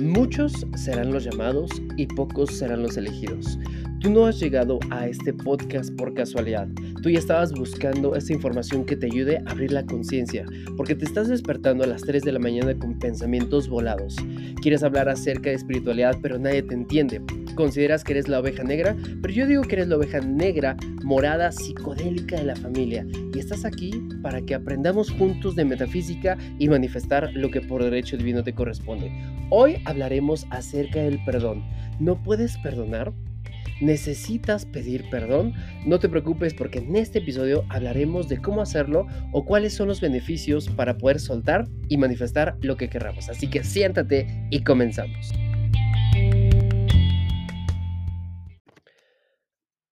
Muchos serán los llamados y pocos serán los elegidos. Tú no has llegado a este podcast por casualidad. Tú estabas buscando esta información que te ayude a abrir la conciencia, porque te estás despertando a las 3 de la mañana con pensamientos volados. Quieres hablar acerca de espiritualidad, pero nadie te entiende. Consideras que eres la oveja negra, pero yo digo que eres la oveja negra, morada, psicodélica de la familia. Y estás aquí para que aprendamos juntos de metafísica y manifestar lo que por derecho divino te corresponde. Hoy hablaremos acerca del perdón. ¿No puedes perdonar? Necesitas pedir perdón, no te preocupes porque en este episodio hablaremos de cómo hacerlo o cuáles son los beneficios para poder soltar y manifestar lo que querramos. Así que siéntate y comenzamos.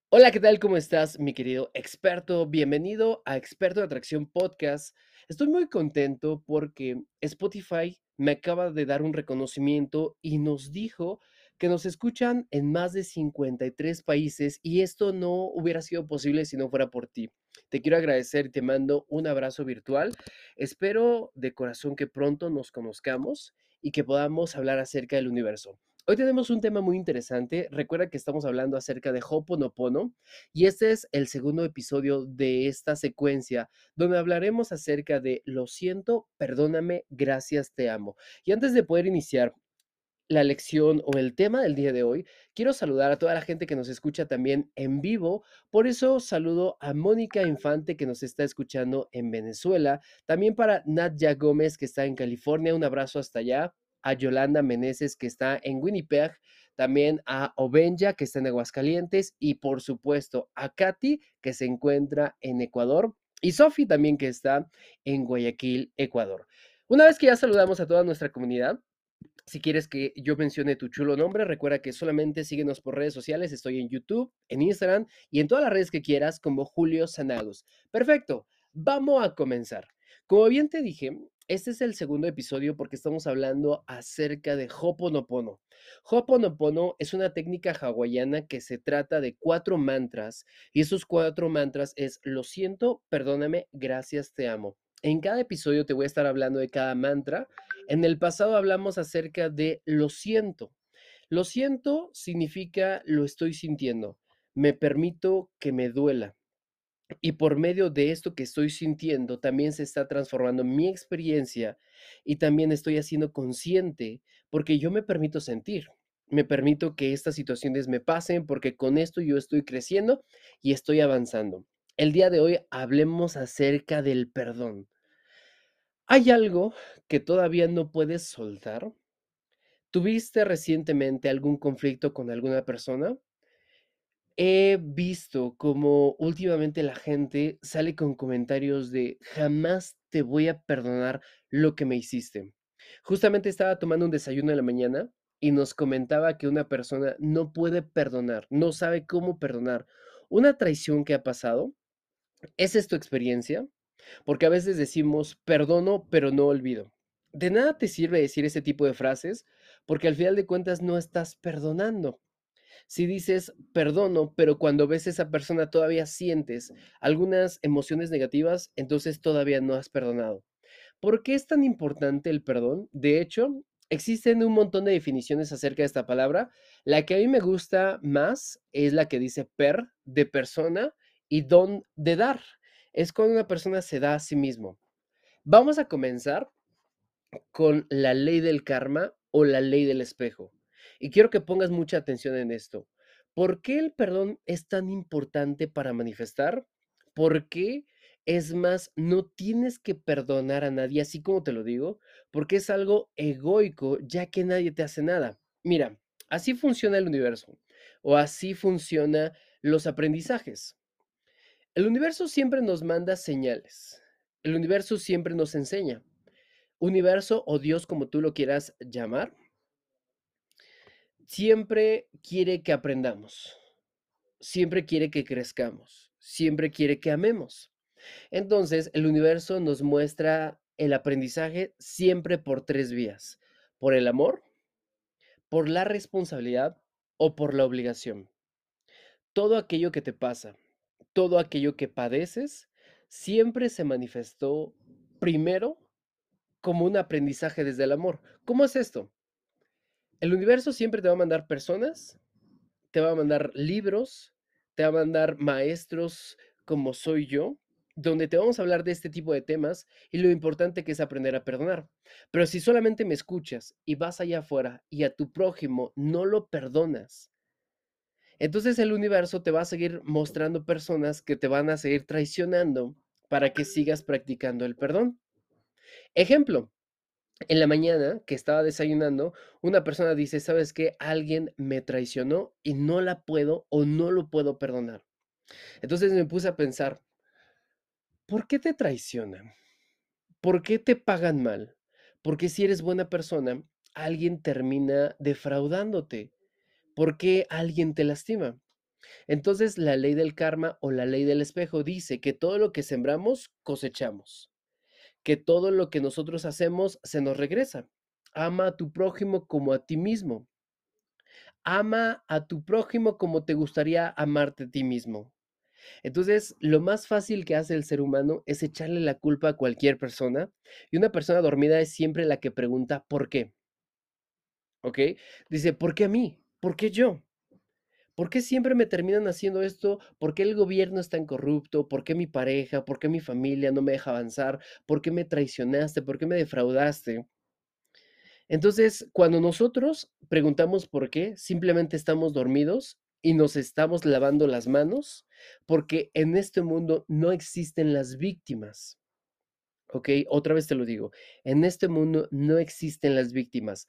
Hola, ¿qué tal? ¿Cómo estás, mi querido experto? Bienvenido a Experto de Atracción Podcast. Estoy muy contento porque Spotify me acaba de dar un reconocimiento y nos dijo que nos escuchan en más de 53 países y esto no hubiera sido posible si no fuera por ti. Te quiero agradecer y te mando un abrazo virtual. Espero de corazón que pronto nos conozcamos y que podamos hablar acerca del universo. Hoy tenemos un tema muy interesante. Recuerda que estamos hablando acerca de Hoponopono y este es el segundo episodio de esta secuencia donde hablaremos acerca de lo siento, perdóname, gracias, te amo. Y antes de poder iniciar, la lección o el tema del día de hoy, quiero saludar a toda la gente que nos escucha también en vivo. Por eso saludo a Mónica Infante que nos está escuchando en Venezuela. También para Nadia Gómez que está en California. Un abrazo hasta allá. A Yolanda Meneses que está en Winnipeg. También a Obenja que está en Aguascalientes. Y por supuesto a Katy que se encuentra en Ecuador. Y Sofi también que está en Guayaquil, Ecuador. Una vez que ya saludamos a toda nuestra comunidad, si quieres que yo mencione tu chulo nombre, recuerda que solamente síguenos por redes sociales. Estoy en YouTube, en Instagram y en todas las redes que quieras como Julio Sanagos. Perfecto, vamos a comenzar. Como bien te dije, este es el segundo episodio porque estamos hablando acerca de Hoponopono. Hoponopono es una técnica hawaiana que se trata de cuatro mantras y esos cuatro mantras es lo siento, perdóname, gracias, te amo. En cada episodio te voy a estar hablando de cada mantra. En el pasado hablamos acerca de lo siento. Lo siento significa lo estoy sintiendo. Me permito que me duela. Y por medio de esto que estoy sintiendo, también se está transformando mi experiencia y también estoy haciendo consciente porque yo me permito sentir. Me permito que estas situaciones me pasen porque con esto yo estoy creciendo y estoy avanzando. El día de hoy hablemos acerca del perdón. ¿Hay algo que todavía no puedes soltar? ¿Tuviste recientemente algún conflicto con alguna persona? He visto como últimamente la gente sale con comentarios de jamás te voy a perdonar lo que me hiciste. Justamente estaba tomando un desayuno en la mañana y nos comentaba que una persona no puede perdonar, no sabe cómo perdonar una traición que ha pasado ¿Esa es tu experiencia? Porque a veces decimos, perdono, pero no olvido. De nada te sirve decir ese tipo de frases porque al final de cuentas no estás perdonando. Si dices perdono, pero cuando ves a esa persona todavía sientes algunas emociones negativas, entonces todavía no has perdonado. ¿Por qué es tan importante el perdón? De hecho, existen un montón de definiciones acerca de esta palabra. La que a mí me gusta más es la que dice per, de persona, y don de dar. Es cuando una persona se da a sí mismo. Vamos a comenzar con la ley del karma o la ley del espejo. Y quiero que pongas mucha atención en esto. ¿Por qué el perdón es tan importante para manifestar? Porque es más, no tienes que perdonar a nadie, así como te lo digo, porque es algo egoico, ya que nadie te hace nada. Mira, así funciona el universo o así funcionan los aprendizajes. El universo siempre nos manda señales. El universo siempre nos enseña. Universo o Dios, como tú lo quieras llamar, siempre quiere que aprendamos. Siempre quiere que crezcamos. Siempre quiere que amemos. Entonces, el universo nos muestra el aprendizaje siempre por tres vías. Por el amor, por la responsabilidad o por la obligación. Todo aquello que te pasa, todo aquello que padeces siempre se manifestó primero como un aprendizaje desde el amor. ¿Cómo es esto? El universo siempre te va a mandar personas, te va a mandar libros, te va a mandar maestros como soy yo, donde te vamos a hablar de este tipo de temas y lo importante que es aprender a perdonar. Pero si solamente me escuchas y vas allá afuera y a tu prójimo no lo perdonas, entonces el universo te va a seguir mostrando personas que te van a seguir traicionando para que sigas practicando el perdón. Ejemplo, en la mañana que estaba desayunando, una persona dice, ¿sabes qué? Alguien me traicionó y no la puedo o no lo puedo perdonar. Entonces me puse a pensar, ¿por qué te traicionan? ¿Por qué te pagan mal? Porque si eres buena persona, alguien termina defraudándote. ¿Por qué alguien te lastima? Entonces la ley del karma o la ley del espejo dice que todo lo que sembramos cosechamos que todo lo que nosotros hacemos se nos regresa. Ama a tu prójimo como a ti mismo. Ama a tu prójimo como te gustaría amarte a ti mismo. Entonces, lo más fácil que hace el ser humano es echarle la culpa a cualquier persona y una persona dormida es siempre la que pregunta ¿por qué? ¿Ok? Dice, ¿por qué a mí? ¿Por qué yo? ¿Por qué siempre me terminan haciendo esto? ¿Por qué el gobierno es tan corrupto? ¿Por qué mi pareja? ¿Por qué mi familia no me deja avanzar? ¿Por qué me traicionaste? ¿Por qué me defraudaste? Entonces, cuando nosotros preguntamos por qué, simplemente estamos dormidos y nos estamos lavando las manos, porque en este mundo no existen las víctimas. ¿Ok? Otra vez te lo digo, en este mundo no existen las víctimas.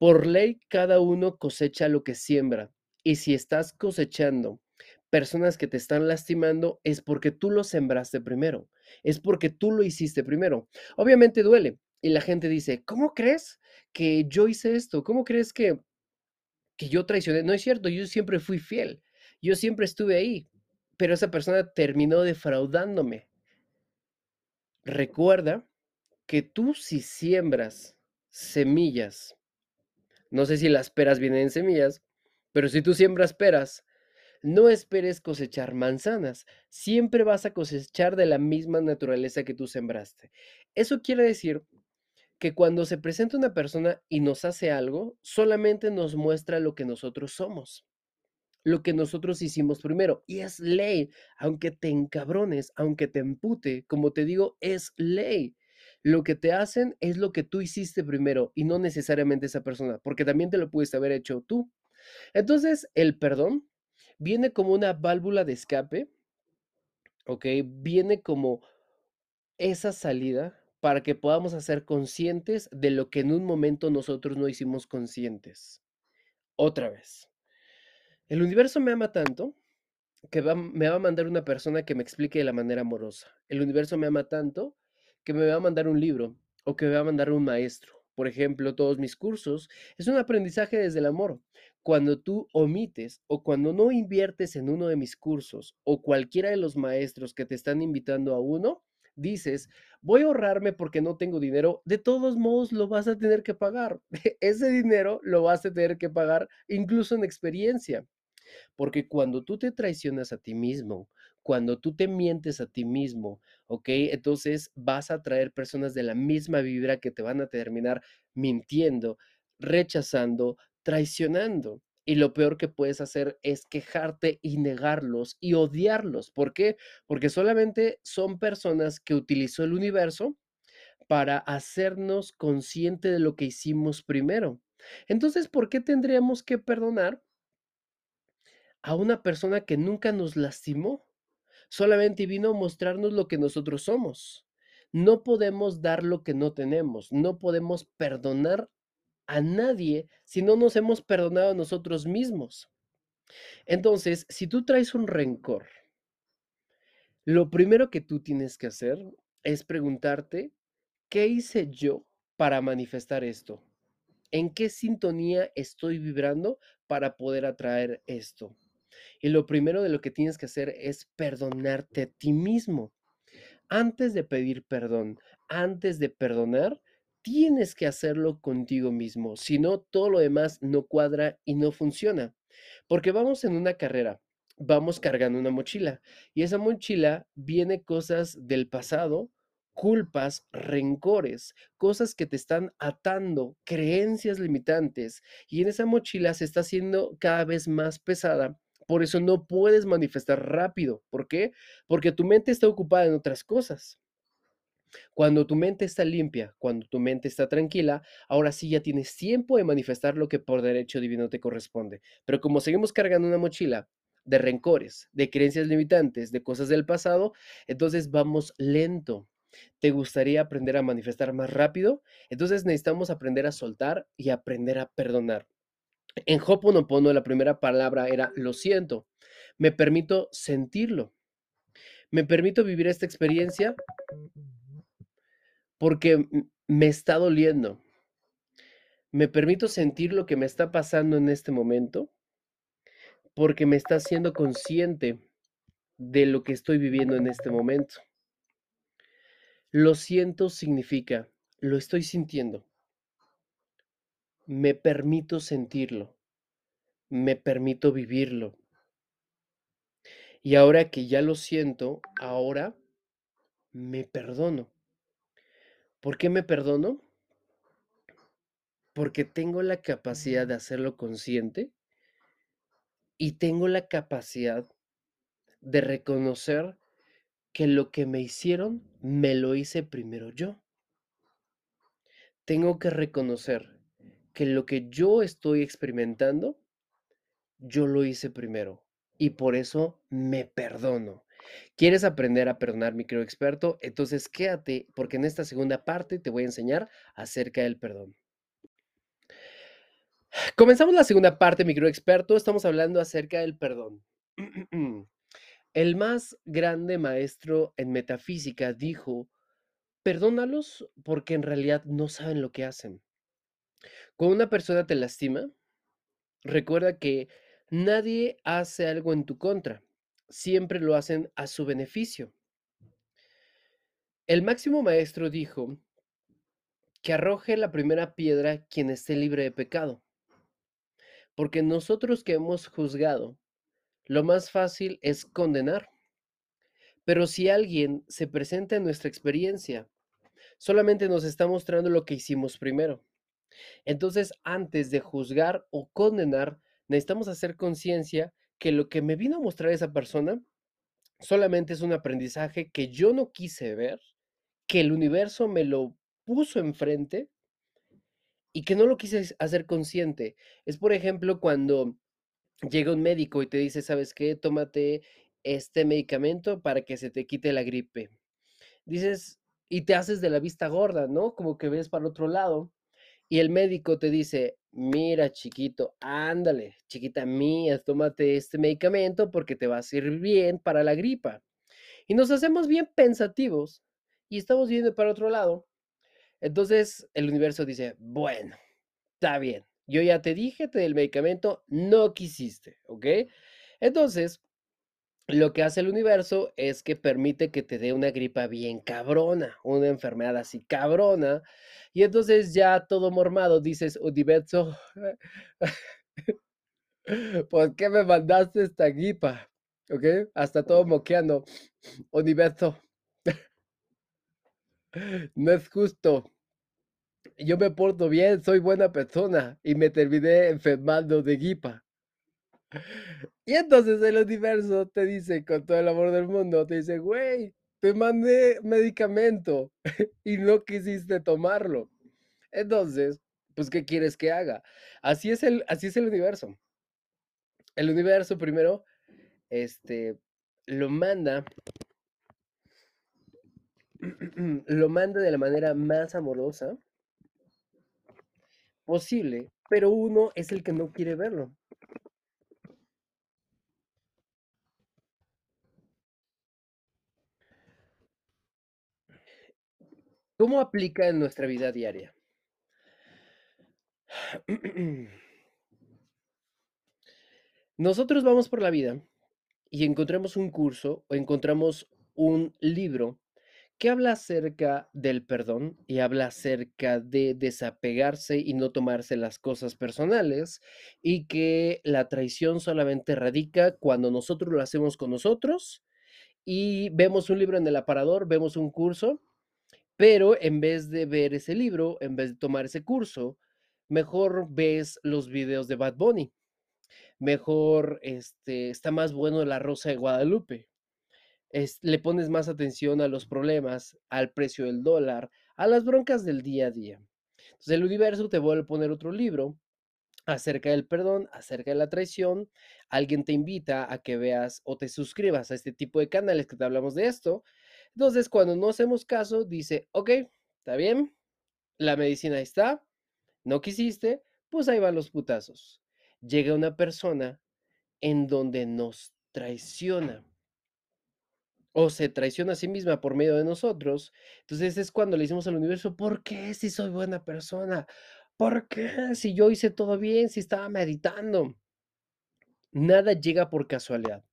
Por ley, cada uno cosecha lo que siembra. Y si estás cosechando personas que te están lastimando, es porque tú lo sembraste primero, es porque tú lo hiciste primero. Obviamente duele. Y la gente dice, ¿cómo crees que yo hice esto? ¿Cómo crees que, que yo traicioné? No es cierto, yo siempre fui fiel, yo siempre estuve ahí, pero esa persona terminó defraudándome. Recuerda que tú si siembras semillas, no sé si las peras vienen en semillas, pero si tú siembras peras, no esperes cosechar manzanas, siempre vas a cosechar de la misma naturaleza que tú sembraste. Eso quiere decir que cuando se presenta una persona y nos hace algo, solamente nos muestra lo que nosotros somos, lo que nosotros hicimos primero. Y es ley, aunque te encabrones, aunque te empute, como te digo, es ley. Lo que te hacen es lo que tú hiciste primero y no necesariamente esa persona, porque también te lo pudiste haber hecho tú. Entonces, el perdón viene como una válvula de escape, ¿ok? Viene como esa salida para que podamos hacer conscientes de lo que en un momento nosotros no hicimos conscientes. Otra vez. El universo me ama tanto que me va a mandar una persona que me explique de la manera amorosa. El universo me ama tanto que me va a mandar un libro o que me va a mandar un maestro por ejemplo, todos mis cursos, es un aprendizaje desde el amor. Cuando tú omites o cuando no inviertes en uno de mis cursos o cualquiera de los maestros que te están invitando a uno, dices, voy a ahorrarme porque no tengo dinero, de todos modos lo vas a tener que pagar. Ese dinero lo vas a tener que pagar incluso en experiencia. Porque cuando tú te traicionas a ti mismo, cuando tú te mientes a ti mismo, ¿ok? Entonces vas a traer personas de la misma vibra que te van a terminar mintiendo, rechazando, traicionando. Y lo peor que puedes hacer es quejarte y negarlos y odiarlos. ¿Por qué? Porque solamente son personas que utilizó el universo para hacernos consciente de lo que hicimos primero. Entonces, ¿por qué tendríamos que perdonar a una persona que nunca nos lastimó? Solamente vino a mostrarnos lo que nosotros somos. No podemos dar lo que no tenemos, no podemos perdonar a nadie si no nos hemos perdonado a nosotros mismos. Entonces, si tú traes un rencor, lo primero que tú tienes que hacer es preguntarte, ¿qué hice yo para manifestar esto? ¿En qué sintonía estoy vibrando para poder atraer esto? Y lo primero de lo que tienes que hacer es perdonarte a ti mismo. Antes de pedir perdón, antes de perdonar, tienes que hacerlo contigo mismo. Si no, todo lo demás no cuadra y no funciona. Porque vamos en una carrera, vamos cargando una mochila y esa mochila viene cosas del pasado culpas, rencores, cosas que te están atando, creencias limitantes, y en esa mochila se está haciendo cada vez más pesada. Por eso no puedes manifestar rápido. ¿Por qué? Porque tu mente está ocupada en otras cosas. Cuando tu mente está limpia, cuando tu mente está tranquila, ahora sí ya tienes tiempo de manifestar lo que por derecho divino te corresponde. Pero como seguimos cargando una mochila de rencores, de creencias limitantes, de cosas del pasado, entonces vamos lento. ¿Te gustaría aprender a manifestar más rápido? Entonces necesitamos aprender a soltar y aprender a perdonar. En Hoponopono la primera palabra era lo siento. Me permito sentirlo. Me permito vivir esta experiencia porque me está doliendo. Me permito sentir lo que me está pasando en este momento porque me está haciendo consciente de lo que estoy viviendo en este momento. Lo siento significa, lo estoy sintiendo. Me permito sentirlo. Me permito vivirlo. Y ahora que ya lo siento, ahora me perdono. ¿Por qué me perdono? Porque tengo la capacidad de hacerlo consciente y tengo la capacidad de reconocer que lo que me hicieron me lo hice primero yo. Tengo que reconocer que lo que yo estoy experimentando, yo lo hice primero y por eso me perdono. ¿Quieres aprender a perdonar, mi querido experto? Entonces quédate porque en esta segunda parte te voy a enseñar acerca del perdón. Comenzamos la segunda parte, mi experto. Estamos hablando acerca del perdón. El más grande maestro en metafísica dijo, perdónalos porque en realidad no saben lo que hacen. Cuando una persona te lastima, recuerda que nadie hace algo en tu contra siempre lo hacen a su beneficio. El máximo maestro dijo que arroje la primera piedra quien esté libre de pecado, porque nosotros que hemos juzgado, lo más fácil es condenar. Pero si alguien se presenta en nuestra experiencia, solamente nos está mostrando lo que hicimos primero. Entonces, antes de juzgar o condenar, necesitamos hacer conciencia que lo que me vino a mostrar esa persona solamente es un aprendizaje que yo no quise ver, que el universo me lo puso enfrente y que no lo quise hacer consciente. Es, por ejemplo, cuando llega un médico y te dice, ¿sabes qué? Tómate este medicamento para que se te quite la gripe. Dices, y te haces de la vista gorda, ¿no? Como que ves para otro lado. Y el médico te dice, mira chiquito, ándale, chiquita mía, tómate este medicamento porque te va a servir bien para la gripa. Y nos hacemos bien pensativos y estamos viendo para otro lado. Entonces el universo dice, bueno, está bien, yo ya te dije del medicamento, no quisiste, ¿ok? Entonces, lo que hace el universo es que permite que te dé una gripa bien cabrona, una enfermedad así cabrona, y entonces ya todo mormado dices, Universo, ¿por qué me mandaste esta gripa? ¿Ok? Hasta todo moqueando, Universo, no es justo. Yo me porto bien, soy buena persona y me terminé enfermando de gripa. Y entonces el universo te dice, con todo el amor del mundo, te dice, güey, te mandé medicamento y no quisiste tomarlo. Entonces, pues, ¿qué quieres que haga? Así es el, así es el universo. El universo primero, este, lo manda, lo manda de la manera más amorosa posible, pero uno es el que no quiere verlo. ¿Cómo aplica en nuestra vida diaria? Nosotros vamos por la vida y encontramos un curso o encontramos un libro que habla acerca del perdón y habla acerca de desapegarse y no tomarse las cosas personales y que la traición solamente radica cuando nosotros lo hacemos con nosotros y vemos un libro en el aparador, vemos un curso Pero en vez de ver ese libro, en vez de tomar ese curso, mejor ves los videos de Bad Bunny. Mejor, este, está más bueno La Rosa de Guadalupe. Es, le pones más atención a los problemas, al precio del dólar, a las broncas del día a día. Entonces el universo te vuelve a poner otro libro acerca del perdón, acerca de la traición. Alguien te invita a que veas o te suscribas a este tipo de canales que te hablamos de esto. Entonces, cuando no hacemos caso, dice, ok, está bien, la medicina está, no quisiste, pues ahí van los putazos. Llega una persona en donde nos traiciona o se traiciona a sí misma por medio de nosotros. Entonces es cuando le decimos al universo, ¿por qué si soy buena persona? ¿Por qué si yo hice todo bien, si estaba meditando? Nada llega por casualidad.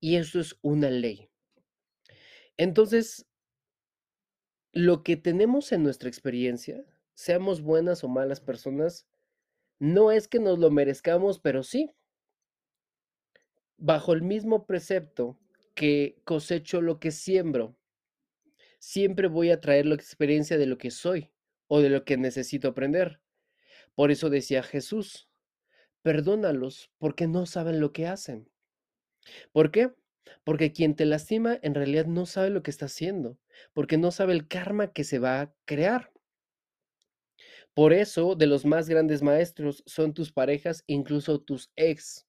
Y eso es una ley. Entonces, lo que tenemos en nuestra experiencia, seamos buenas o malas personas, no es que nos lo merezcamos, pero sí. Bajo el mismo precepto que cosecho lo que siembro, siempre voy a traer la experiencia de lo que soy o de lo que necesito aprender. Por eso decía Jesús, perdónalos porque no saben lo que hacen. ¿Por qué? Porque quien te lastima en realidad no sabe lo que está haciendo, porque no sabe el karma que se va a crear. Por eso, de los más grandes maestros son tus parejas, incluso tus ex.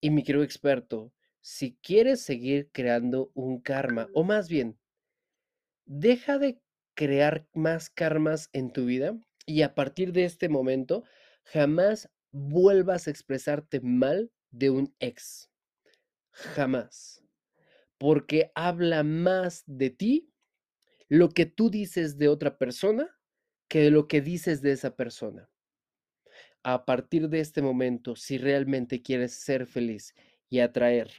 Y mi querido experto, si quieres seguir creando un karma, o más bien, deja de crear más karmas en tu vida y a partir de este momento jamás vuelvas a expresarte mal de un ex. Jamás. Porque habla más de ti lo que tú dices de otra persona que de lo que dices de esa persona. A partir de este momento, si realmente quieres ser feliz y atraer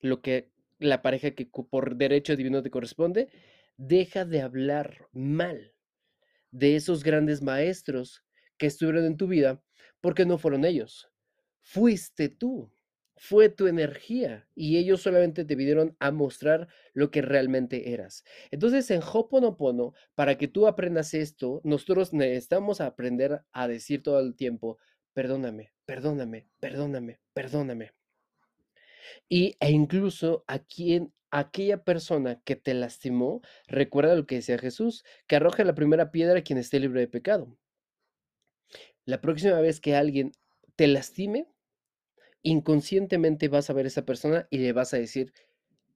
lo que la pareja que por derecho divino te corresponde, deja de hablar mal de esos grandes maestros que estuvieron en tu vida, porque no fueron ellos, fuiste tú, fue tu energía y ellos solamente te vinieron a mostrar lo que realmente eras. Entonces, en Hoponopono, para que tú aprendas esto, nosotros necesitamos aprender a decir todo el tiempo, perdóname, perdóname, perdóname, perdóname. Y, e incluso a quien aquella persona que te lastimó, recuerda lo que decía Jesús, que arroje la primera piedra a quien esté libre de pecado. La próxima vez que alguien te lastime, inconscientemente vas a ver a esa persona y le vas a decir,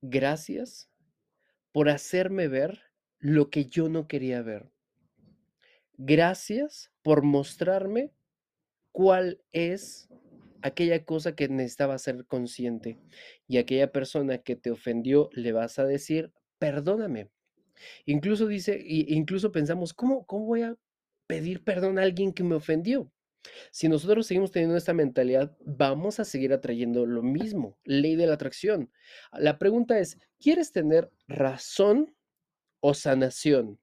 gracias por hacerme ver lo que yo no quería ver. Gracias por mostrarme cuál es aquella cosa que necesitaba ser consciente. Y aquella persona que te ofendió le vas a decir, perdóname. Incluso dice, incluso pensamos, ¿cómo, cómo voy a pedir perdón a alguien que me ofendió? Si nosotros seguimos teniendo esta mentalidad, vamos a seguir atrayendo lo mismo, ley de la atracción. La pregunta es, ¿quieres tener razón o sanación?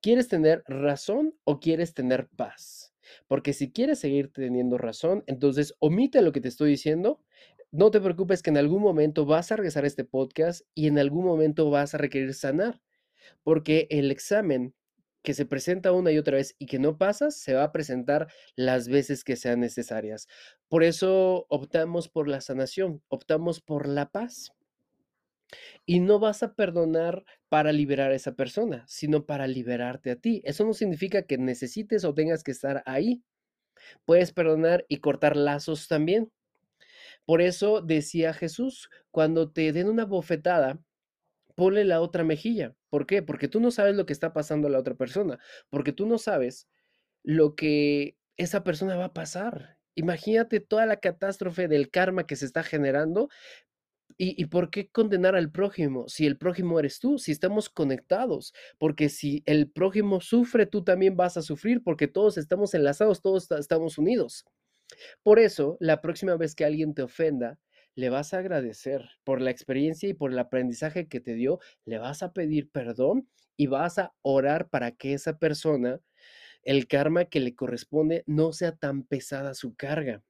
¿Quieres tener razón o quieres tener paz? Porque si quieres seguir teniendo razón, entonces omite lo que te estoy diciendo. No te preocupes que en algún momento vas a regresar a este podcast y en algún momento vas a requerir sanar. Porque el examen que se presenta una y otra vez y que no pasas, se va a presentar las veces que sean necesarias. Por eso optamos por la sanación, optamos por la paz. Y no vas a perdonar para liberar a esa persona, sino para liberarte a ti. Eso no significa que necesites o tengas que estar ahí. Puedes perdonar y cortar lazos también. Por eso decía Jesús, cuando te den una bofetada, ponle la otra mejilla. ¿Por qué? Porque tú no sabes lo que está pasando a la otra persona, porque tú no sabes lo que esa persona va a pasar. Imagínate toda la catástrofe del karma que se está generando ¿Y, por qué condenar al prójimo si el prójimo eres tú, si estamos conectados? Porque si el prójimo sufre, tú también vas a sufrir porque todos estamos enlazados, todos estamos unidos. Por eso, la próxima vez que alguien te ofenda, le vas a agradecer por la experiencia y por el aprendizaje que te dio, le vas a pedir perdón y vas a orar para que esa persona, el karma que le corresponde, no sea tan pesada su carga.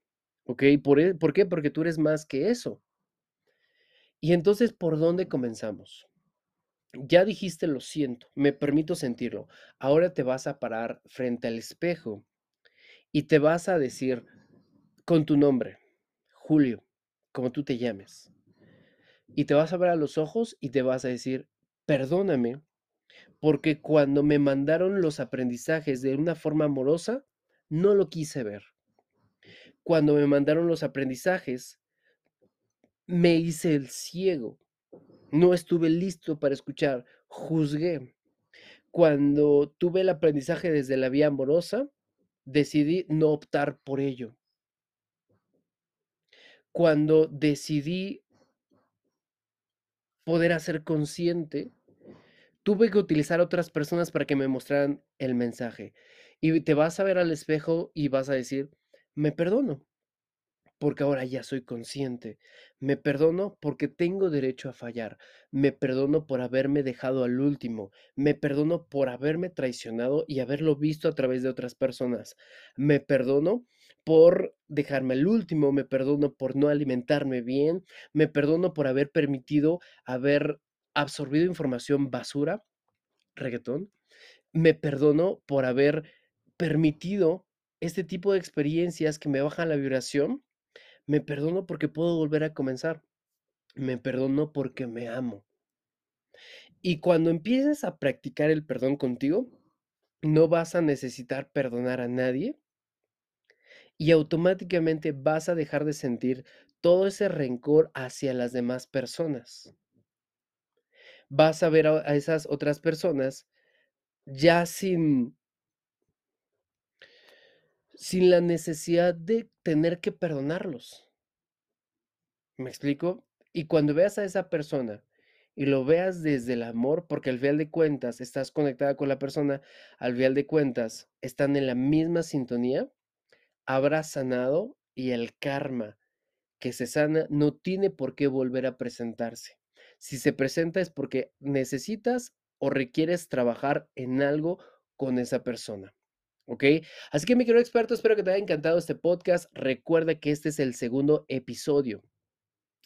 ¿Ok? ¿Por, e, ¿Por qué? Porque tú eres más que eso. Y entonces, ¿por dónde comenzamos? Ya dijiste lo siento, me permito sentirlo. Ahora te vas a parar frente al espejo y te vas a decir con tu nombre, Julio, como tú te llames. Y te vas a ver a los ojos y te vas a decir, perdóname, porque cuando me mandaron los aprendizajes de una forma amorosa, no lo quise ver. Cuando me mandaron los aprendizajes, me hice el ciego. No estuve listo para escuchar, juzgué. Cuando tuve el aprendizaje desde la vía amorosa, decidí no optar por ello. Cuando decidí poder hacer consciente, tuve que utilizar otras personas para que me mostraran el mensaje. Y te vas a ver al espejo y vas a decir, me perdono, porque ahora ya soy consciente. Me perdono porque tengo derecho a fallar. Me perdono por haberme dejado al último. Me perdono por haberme traicionado y haberlo visto a través de otras personas. Me perdono por dejarme al último. Me perdono por no alimentarme bien. Me perdono por haber permitido haber absorbido información basura, reggaetón. Me perdono por haber permitido este tipo de experiencias que me bajan la vibración me perdono porque puedo volver a comenzar. Me perdono porque me amo. Y cuando empieces a practicar el perdón contigo, no vas a necesitar perdonar a nadie y automáticamente vas a dejar de sentir todo ese rencor hacia las demás personas. Vas a ver a, esas otras personas ya sin sin la necesidad de tener que perdonarlos. ¿Me explico? Y cuando veas a esa persona y lo veas desde el amor, porque al final de cuentas estás conectada con la persona, al final de cuentas están en la misma sintonía, habrás sanado y el karma que se sana no tiene por qué volver a presentarse. Si se presenta es porque necesitas o requieres trabajar en algo con esa persona. ¿Ok? Así que mi querido experto, espero que te haya encantado este podcast. Recuerda que este es el segundo episodio.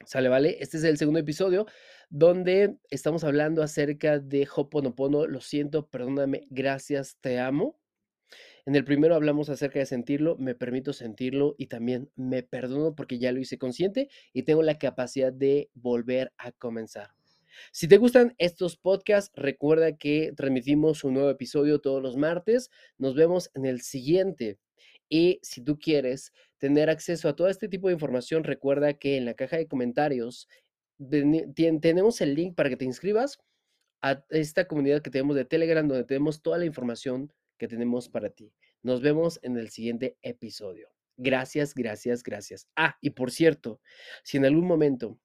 ¿Sale, vale? Este es el segundo episodio donde estamos hablando acerca de Hoponopono. Lo siento, perdóname, gracias, te amo. En el primero hablamos acerca de sentirlo, me permito sentirlo y también me perdono porque ya lo hice consciente y tengo la capacidad de volver a comenzar. Si te gustan estos podcasts, recuerda que transmitimos un nuevo episodio todos los martes. Nos vemos en el siguiente. Y si tú quieres tener acceso a todo este tipo de información, recuerda que en la caja de comentarios tenemos el link para que te inscribas a esta comunidad que tenemos de Telegram, donde tenemos toda la información que tenemos para ti. Nos vemos en el siguiente episodio. Gracias, gracias, gracias. Ah, y por cierto, si en algún momento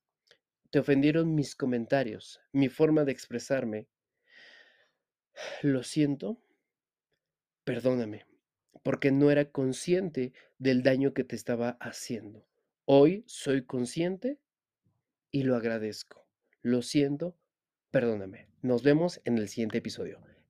te ofendieron mis comentarios, mi forma de expresarme. Lo siento, perdóname, porque no era consciente del daño que te estaba haciendo. Hoy soy consciente y lo agradezco. Lo siento, perdóname. Nos vemos en el siguiente episodio.